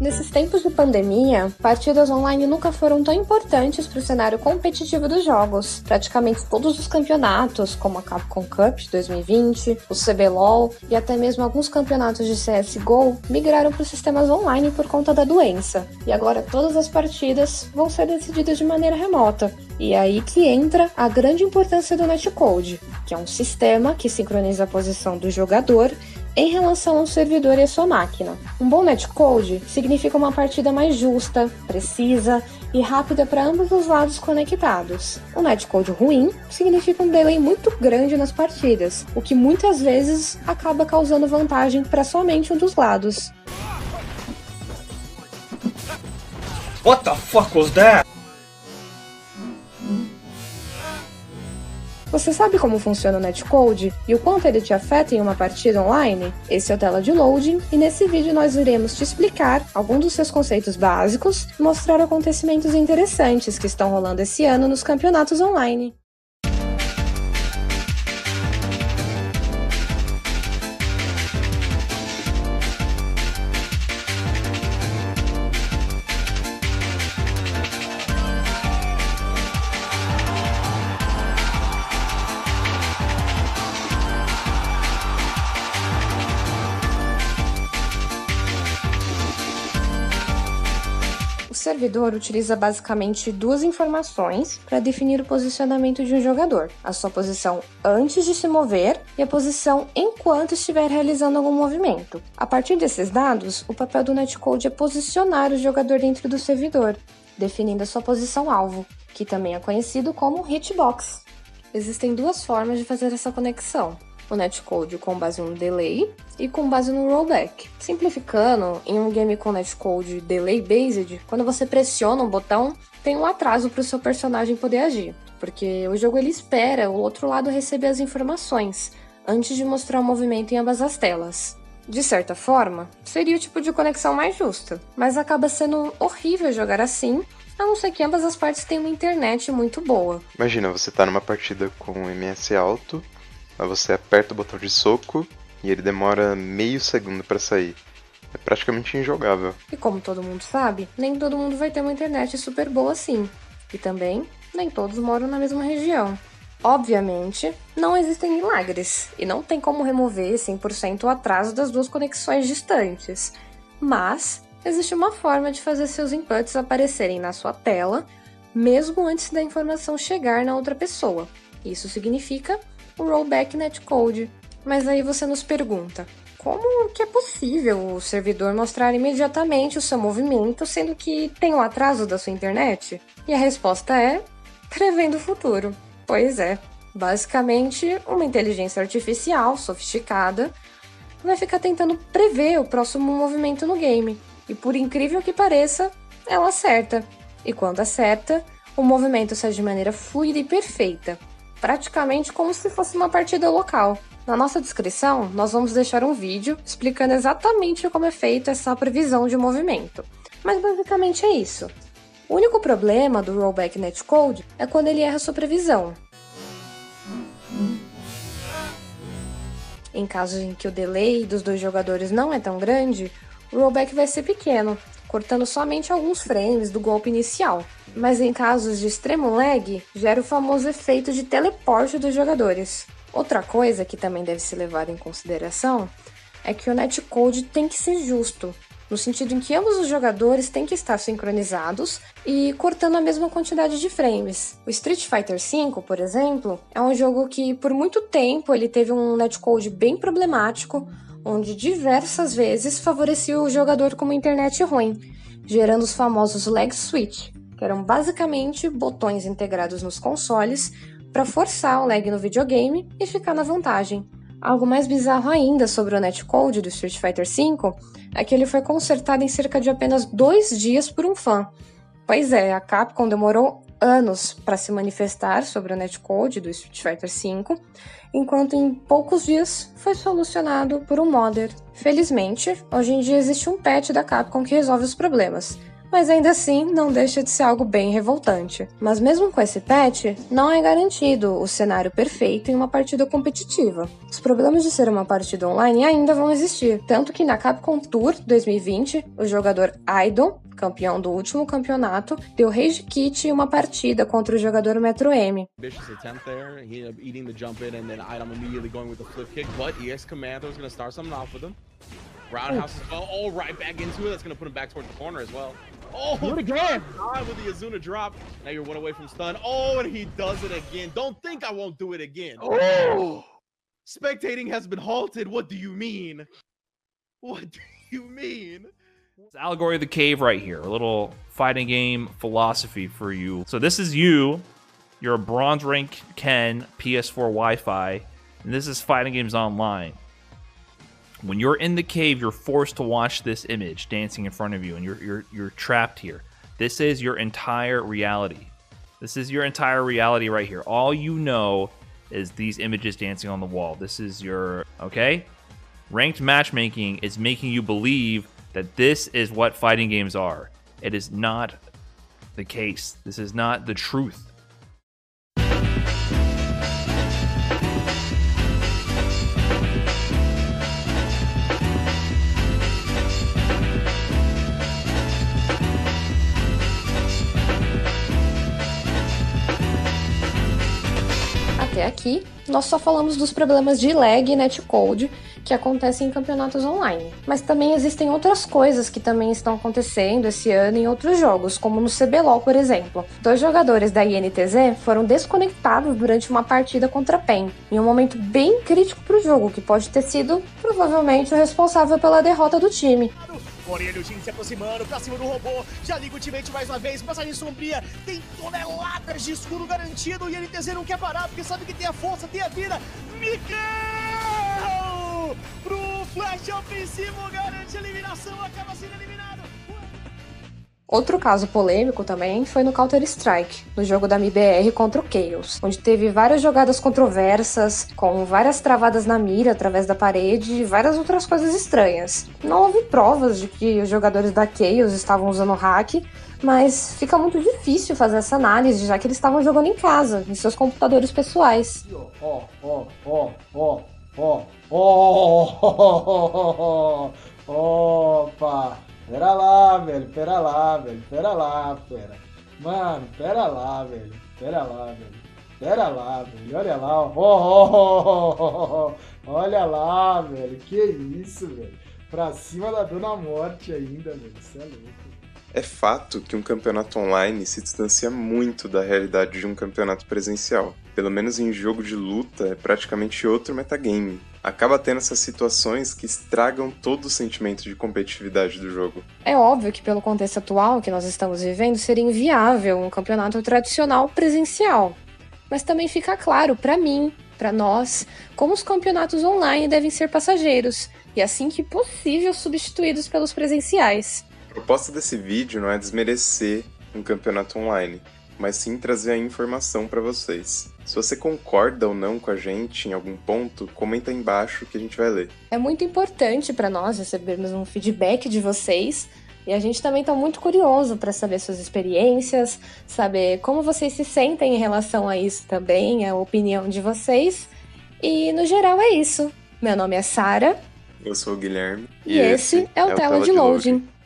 Nesses tempos de pandemia, partidas online nunca foram tão importantes para o cenário competitivo dos jogos. Praticamente todos os campeonatos, como a Capcom Cup de 2020, o CBLOL e até mesmo alguns campeonatos de CSGO, migraram para os sistemas online por conta da doença. E agora todas as partidas vão ser decididas de maneira remota. E é aí que entra a grande importância do netcode, que é um sistema que sincroniza a posição do jogador em relação ao servidor e à sua máquina. Um bom netcode significa uma partida mais justa, precisa e rápida para ambos os lados conectados. Um netcode ruim significa um delay muito grande nas partidas, o que muitas vezes acaba causando vantagem para somente um dos lados. What the fuck was that? Você sabe como funciona o netcode e o quanto ele te afeta em uma partida online? Esse é o tela de loading e nesse vídeo nós iremos te explicar alguns dos seus conceitos básicos e mostrar acontecimentos interessantes que estão rolando esse ano nos campeonatos online. Servidor utiliza basicamente duas informações para definir o posicionamento de um jogador: a sua posição antes de se mover e a posição enquanto estiver realizando algum movimento. A partir desses dados, o papel do netcode é posicionar o jogador dentro do servidor, definindo a sua posição alvo, que também é conhecido como hitbox. Existem duas formas de fazer essa conexão o netcode com base no delay e com base no rollback. Simplificando, em um game com netcode delay based, quando você pressiona um botão, tem um atraso para o seu personagem poder agir, porque o jogo ele espera o outro lado receber as informações antes de mostrar o movimento em ambas as telas. De certa forma, seria o tipo de conexão mais justa, mas acaba sendo horrível jogar assim a não ser que ambas as partes tenham uma internet muito boa. Imagina, você tá numa partida com MS alto Aí você aperta o botão de soco e ele demora meio segundo para sair. É praticamente injogável. E como todo mundo sabe, nem todo mundo vai ter uma internet super boa assim. E também, nem todos moram na mesma região. Obviamente, não existem milagres e não tem como remover 100% o atraso das duas conexões distantes. Mas existe uma forma de fazer seus inputs aparecerem na sua tela, mesmo antes da informação chegar na outra pessoa. Isso significa o rollback netcode. Mas aí você nos pergunta, como que é possível o servidor mostrar imediatamente o seu movimento, sendo que tem um atraso da sua internet? E a resposta é prevendo o futuro. Pois é, basicamente uma inteligência artificial sofisticada vai ficar tentando prever o próximo movimento no game. E por incrível que pareça, ela acerta. E quando acerta, o movimento sai de maneira fluida e perfeita, praticamente como se fosse uma partida local. Na nossa descrição, nós vamos deixar um vídeo explicando exatamente como é feita essa previsão de movimento. Mas basicamente é isso. O único problema do rollback netcode é quando ele erra sua previsão. Em casos em que o delay dos dois jogadores não é tão grande, o rollback vai ser pequeno, cortando somente alguns frames do golpe inicial, mas em casos de extremo lag, gera o famoso efeito de teleporte dos jogadores. Outra coisa que também deve ser levada em consideração é que o netcode tem que ser justo, no sentido em que ambos os jogadores têm que estar sincronizados e cortando a mesma quantidade de frames. O Street Fighter V, por exemplo, é um jogo que por muito tempo ele teve um netcode bem problemático, onde diversas vezes favorecia o jogador com uma internet ruim, gerando os famosos lag switch, que eram basicamente botões integrados nos consoles para forçar o lag no videogame e ficar na vantagem. Algo mais bizarro ainda sobre o netcode do Street Fighter V é que ele foi consertado em cerca de apenas dois dias por um fã. Pois é, a Capcom demorou anos para se manifestar sobre o netcode do Street Fighter V enquanto em poucos dias foi solucionado por um modder. Felizmente, hoje em dia existe um patch da Capcom que resolve os problemas, mas ainda assim não deixa de ser algo bem revoltante. Mas mesmo com esse patch, não é garantido o cenário perfeito em uma partida competitiva. Os problemas de ser uma partida online ainda vão existir, tanto que na Capcom Tour 2020, o jogador Idol, campeão do último campeonato, deu rage kit em uma partida contra o jogador Metro M. Roundhouse as well. Oh, right back into it. That's going to put him back towards the corner as well. Oh, do it again. God with the Azuna drop. Now you're one away from stun. Oh, and he does it again. Don't think I won't do it again. Oh. Spectating has been halted. What do you mean? What do you mean? It's Allegory of the Cave right here. A little fighting game philosophy for you. So this is you. You're a bronze rank Ken PS4 Wi-Fi, and this is Fighting Games Online. When you're in the cave, you're forced to watch this image dancing in front of you, and you're you're you're trapped here. This is your entire reality. This is your entire reality right here. All you know is these images dancing on the wall. This is your okay. Ranked matchmaking is making you believe that this is what fighting games are. It is not the case. This is not the truth. Até aqui, nós só falamos dos problemas de lag e netcode que acontecem em campeonatos online. Mas também existem outras coisas que também estão acontecendo esse ano em outros jogos, como no CBLOL, por exemplo. Dois jogadores da INTZ foram desconectados durante uma partida contra a PEN, em um momento bem crítico para o jogo, que pode ter sido provavelmente o responsável pela derrota do time. Porém, o time se aproximando pra cima do robô. Já liga o ultimate mais uma vez. Passagem sombria. Tem toneladas de escudo garantido. E NTZ não quer parar porque sabe que tem a força, tem a vida. Miguel! Pro flash ofensivo. Garante a eliminação. Acaba sendo eliminado. Outro caso polêmico também foi no Counter-Strike, no jogo da MBR contra o Chaos, onde teve várias jogadas controversas, com várias travadas na mira através da parede e várias outras coisas estranhas. Não houve provas de que os jogadores da Chaos estavam usando hack, mas fica muito difícil fazer essa análise, já que eles estavam jogando em casa, em seus computadores pessoais. Pera lá, velho, pera lá, velho, pera lá, pera. Mano, pera lá, velho, pera lá, velho. Pera lá, velho, olha lá, ó, ó, ó, olha lá, velho, que isso, velho. Pra cima da Dona Morte ainda, velho, isso é louco. É fato que um campeonato online se distancia muito da realidade de um campeonato presencial. Pelo menos em jogo de luta, é praticamente outro metagame. Acaba tendo essas situações que estragam todo o sentimento de competitividade do jogo. É óbvio que, pelo contexto atual que nós estamos vivendo, seria inviável um campeonato tradicional presencial. Mas também fica claro para mim, para nós, como os campeonatos online devem ser passageiros e, assim que possível, substituídos pelos presenciais. A proposta desse vídeo não é desmerecer um campeonato online, mas sim trazer a informação para vocês. Se você concorda ou não com a gente em algum ponto, comenta aí embaixo que a gente vai ler. É muito importante para nós recebermos um feedback de vocês. E a gente também está muito curioso para saber suas experiências, saber como vocês se sentem em relação a isso também, a opinião de vocês. E no geral é isso. Meu nome é Sara. Eu sou o Guilherme. E, e esse, esse, é o, é o Tela, Tela de Loading. loading.